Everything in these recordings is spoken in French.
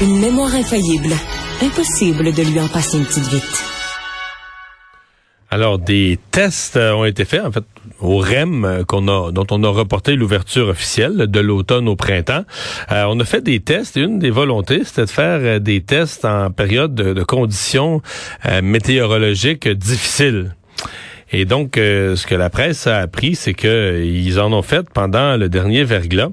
Une mémoire infaillible. Impossible de lui en passer une petite vite. Alors, des tests euh, ont été faits, en fait, au REM, euh, qu'on a, dont on a reporté l'ouverture officielle de l'automne au printemps. Euh, on a fait des tests et une des volontés, c'était de faire des tests en période de, conditions météorologiques difficiles. Et donc, euh, ce que la presse a appris, c'est que ils en ont fait pendant le dernier verglas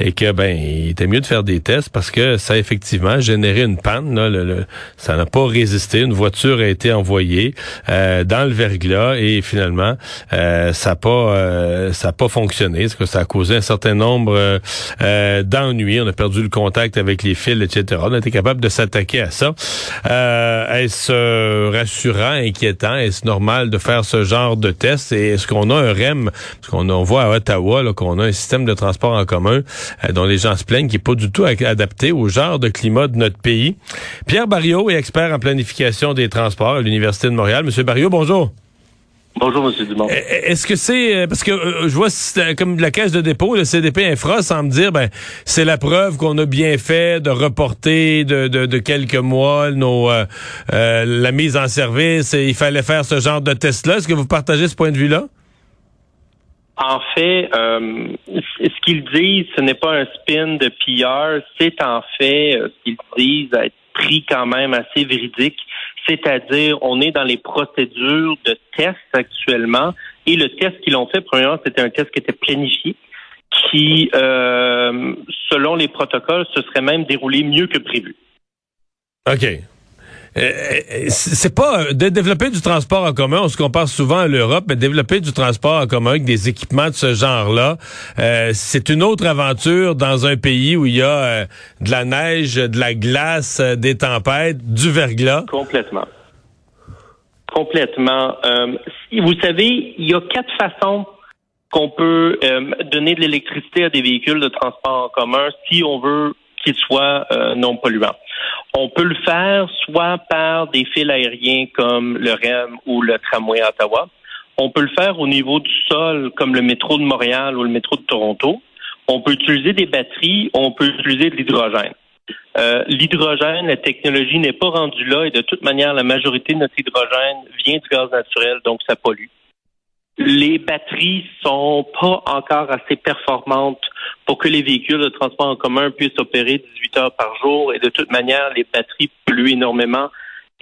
et que ben, il était mieux de faire des tests parce que ça a effectivement généré une panne. Là, le, ça n'a pas résisté. Une voiture a été envoyée euh, dans le verglas et finalement, euh, ça n'a pas, ça a pas fonctionné. Parce que ça a causé un certain nombre d'ennuis. On a perdu le contact avec les fils, etc. On a été capable de s'attaquer à ça. est-ce rassurant, inquiétant? Est-ce normal de faire ce genre de test? Et est-ce qu'on a un REM? Parce qu'on on voit à Ottawa qu'on a un système de transport en commun euh, dont les gens se plaignent qui n'est pas du tout adapté au genre de climat de notre pays. Pierre Barriot est expert en planification des transports à l'Université de Montréal. Monsieur Barriot, bonjour. Bonjour, M. Dumont. E, e, est-ce que c'est euh, parce que euh, je vois comme la caisse de dépôt, le CDP Infra, sans me dire, ben c'est la preuve qu'on a bien fait de reporter de, de, quelques mois nos euh, la mise en service. Et il fallait faire ce genre de test-là. Est-ce que vous partagez ce point de vue-là? En fait, ce qu'ils disent, ce n'est pas un spin de PR, c'est en fait ce qu'ils disent être pris quand même assez véridique c'est-à-dire on est dans les procédures de test actuellement et le test qu'ils ont fait, premièrement, c'était un test qui était planifié, qui, euh, selon les protocoles, se serait même déroulé mieux que prévu. OK. Euh, euh, c'est pas euh, de développer du transport en commun. On se compare souvent à l'Europe, mais développer du transport en commun avec des équipements de ce genre-là, c'est une autre aventure dans un pays où il y a de la neige, de la glace, des tempêtes, du verglas. Complètement. Complètement. vous savez, il y a quatre façons qu'on peut donner de l'électricité à des véhicules de transport en commun si on veut qu'ils soient non polluants. On peut le faire soit par des fils aériens comme le REM ou le tramway Ottawa. On peut le faire au niveau du sol comme le métro de Montréal ou le métro de Toronto. On peut utiliser des batteries, on peut utiliser de l'hydrogène. Euh, l'hydrogène, la technologie n'est pas rendue là et de toute manière, la majorité de notre hydrogène vient du gaz naturel, donc ça pollue. Les batteries sont pas encore assez performantes pour que les véhicules de transport en commun puissent opérer 18 heures par jour. Et de toute manière, les batteries polluent énormément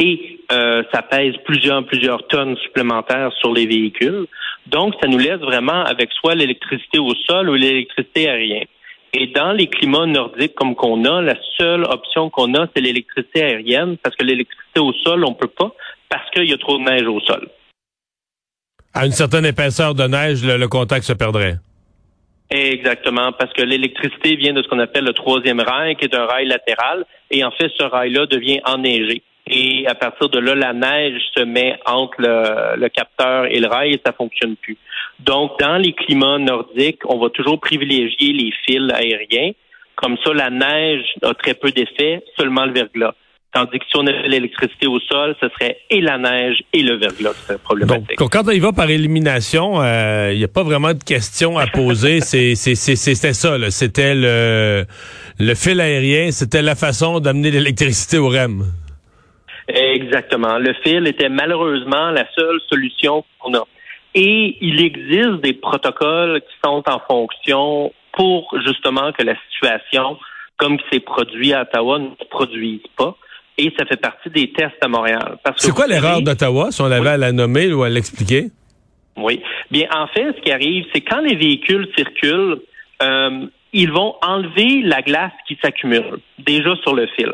et euh, ça pèse plusieurs, plusieurs tonnes supplémentaires sur les véhicules. Donc, ça nous laisse vraiment avec soit l'électricité au sol ou l'électricité aérienne. Et dans les climats nordiques comme qu'on a, la seule option qu'on a, c'est l'électricité aérienne, parce que l'électricité au sol, on peut pas, parce qu'il y a trop de neige au sol. À une certaine épaisseur de neige, le contact se perdrait. Exactement, parce que l'électricité vient de ce qu'on appelle le troisième rail, qui est un rail latéral, et en fait, ce rail-là devient enneigé. Et à partir de là, la neige se met entre le, capteur et le rail et ça fonctionne plus. Donc, dans les climats nordiques, on va toujours privilégier les fils aériens. Comme ça, la neige a très peu d'effet, seulement le verglas. Tandis que si on avait l'électricité au sol, ce serait et la neige et le verglas qui serait problématique. Donc, quand on y va par élimination, il euh, n'y a pas vraiment de questions à poser. c'est, c'était ça, c'était le, le fil aérien, c'était la façon d'amener l'électricité au REM. Exactement. Le fil était malheureusement la seule solution qu'on a. Et il existe des protocoles qui sont en fonction pour justement que la situation, comme qui s'est produit à Ottawa, ne se produise pas et ça fait partie des tests à Montréal. C'est quoi l'erreur d'Ottawa, si on avait à la nommer ou à l'expliquer? Oui. Bien, en fait, ce qui arrive, c'est quand les véhicules circulent, euh, ils vont enlever la glace qui s'accumule déjà sur le fil.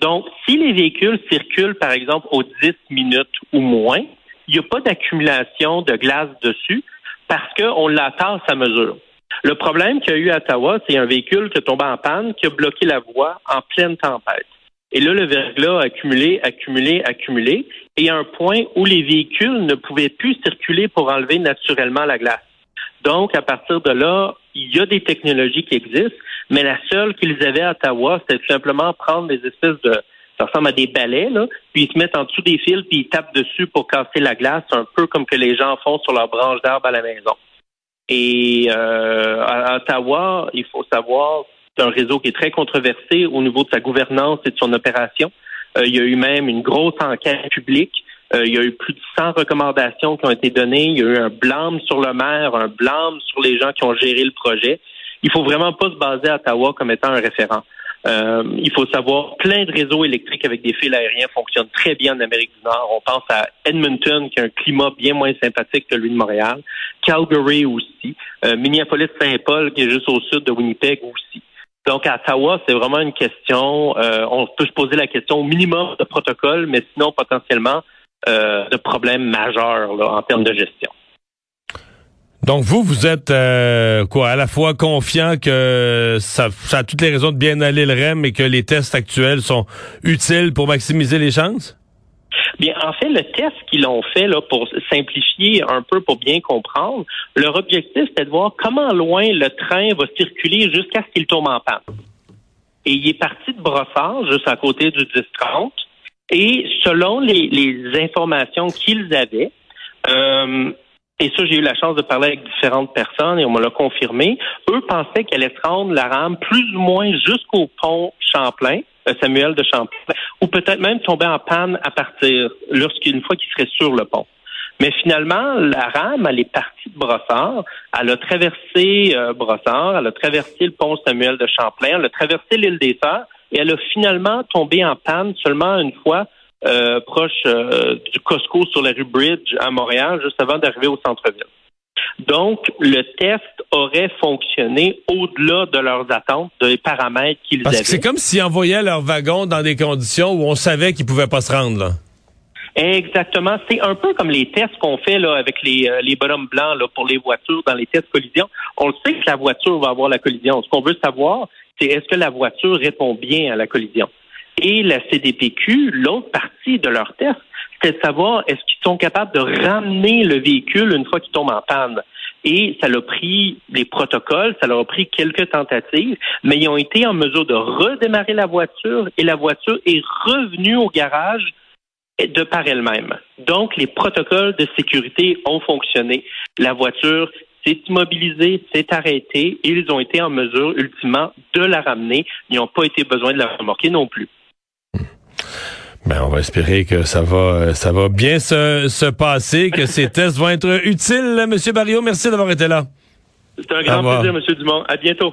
Donc, si les véhicules circulent, par exemple, aux 10 minutes ou moins, il n'y a pas d'accumulation de glace dessus parce qu'on la tasse à mesure. Le problème qu'il y a eu à Ottawa, c'est un véhicule qui est tombé en panne, qui a bloqué la voie en pleine tempête. Et là, le verglas a accumulé, accumulé, accumulé. Et à un point où les véhicules ne pouvaient plus circuler pour enlever naturellement la glace. Donc, à partir de là, il y a des technologies qui existent, mais la seule qu'ils avaient à Ottawa, c'était tout simplement prendre des espèces de, ça ressemble à des balais, là, puis ils se mettent en dessous des fils, puis ils tapent dessus pour casser la glace, un peu comme que les gens font sur leurs branches d'arbre à la maison. Et euh, à Ottawa, il faut savoir, C'est un réseau qui est très controversé au niveau de sa gouvernance et de son opération. Euh, il y a eu même une grosse enquête publique. Euh, il y a eu plus de 100 recommandations qui ont été données. Il y a eu un blâme sur le maire, un blâme sur les gens qui ont géré le projet. Il faut vraiment pas se baser à Ottawa comme étant un référent. Euh, il faut savoir, plein de réseaux électriques avec des fils aériens fonctionnent très bien en Amérique du Nord. On pense à Edmonton, qui a un climat bien moins sympathique que lui de Montréal. Calgary aussi. Euh, Minneapolis-Saint-Paul, qui est juste au sud de Winnipeg aussi. Donc, à Ottawa, c'est vraiment une question, euh, on peut se poser la question au minimum de protocole, mais sinon potentiellement euh, de problèmes majeurs en termes de gestion. Donc vous, vous êtes euh, quoi à la fois confiant que ça, ça, a toutes les raisons de bien aller le REM et que les tests actuels sont utiles pour maximiser les chances? Bien, en fait, le test qu'ils ont fait là, pour simplifier un peu, pour bien comprendre, leur objectif, c'était de voir comment loin le train va circuler jusqu'à ce qu'il tombe en panne. Et il est parti de Brossard, juste à côté du 10-30, et selon les, les informations qu'ils avaient, euh, et ça, j'ai eu la chance de parler avec différentes personnes et on me l'a confirmé. Eux pensaient qu'elle allait rendre la rame plus ou moins jusqu'au pont Champlain, euh, Samuel de Champlain, ou peut-être même tomber en panne à partir, lorsqu'une fois qu'il serait sur le pont. Mais finalement, la rame, elle est partie de Brossard, elle a traversé euh, Brossard, elle a traversé le pont Samuel de Champlain, elle a traversé l'île des Sœurs et elle a finalement tombé en panne seulement une fois euh, proche euh, du Costco sur la rue Bridge à Montréal, juste avant d'arriver au centre-ville. Donc, le test aurait fonctionné au-delà de leurs attentes, des paramètres qu'ils avaient. c'est comme s'ils envoyaient leur wagon dans des conditions où on savait qu'ils pouvaient pas se rendre, là. Exactement. C'est un peu comme les tests qu'on fait là, avec les, euh, les bonhommes blancs là, pour les voitures dans les tests collision. On le sait que la voiture va avoir la collision. Ce qu'on veut savoir, c'est est-ce que la voiture répond bien à la collision. Et la CDPQ, l'autre partie de leur test, c'était de savoir est-ce qu'ils sont capables de ramener le véhicule une fois qu'il tombe en panne. Et ça leur a pris des protocoles, ça leur a pris quelques tentatives, mais ils ont été en mesure de redémarrer la voiture et la voiture est revenue au garage de par elle-même. Donc, les protocoles de sécurité ont fonctionné. La voiture s'est immobilisée, s'est arrêtée et ils ont été en mesure, ultimement, de la ramener. Ils n'ont pas été besoin de la remorquer non plus. Ben, on va espérer que ça va, euh, ça va bien se, se passer, que ces tests vont être utiles. Monsieur Barrio, merci d'avoir été là. C'est un grand plaisir, Monsieur Dumont. À bientôt.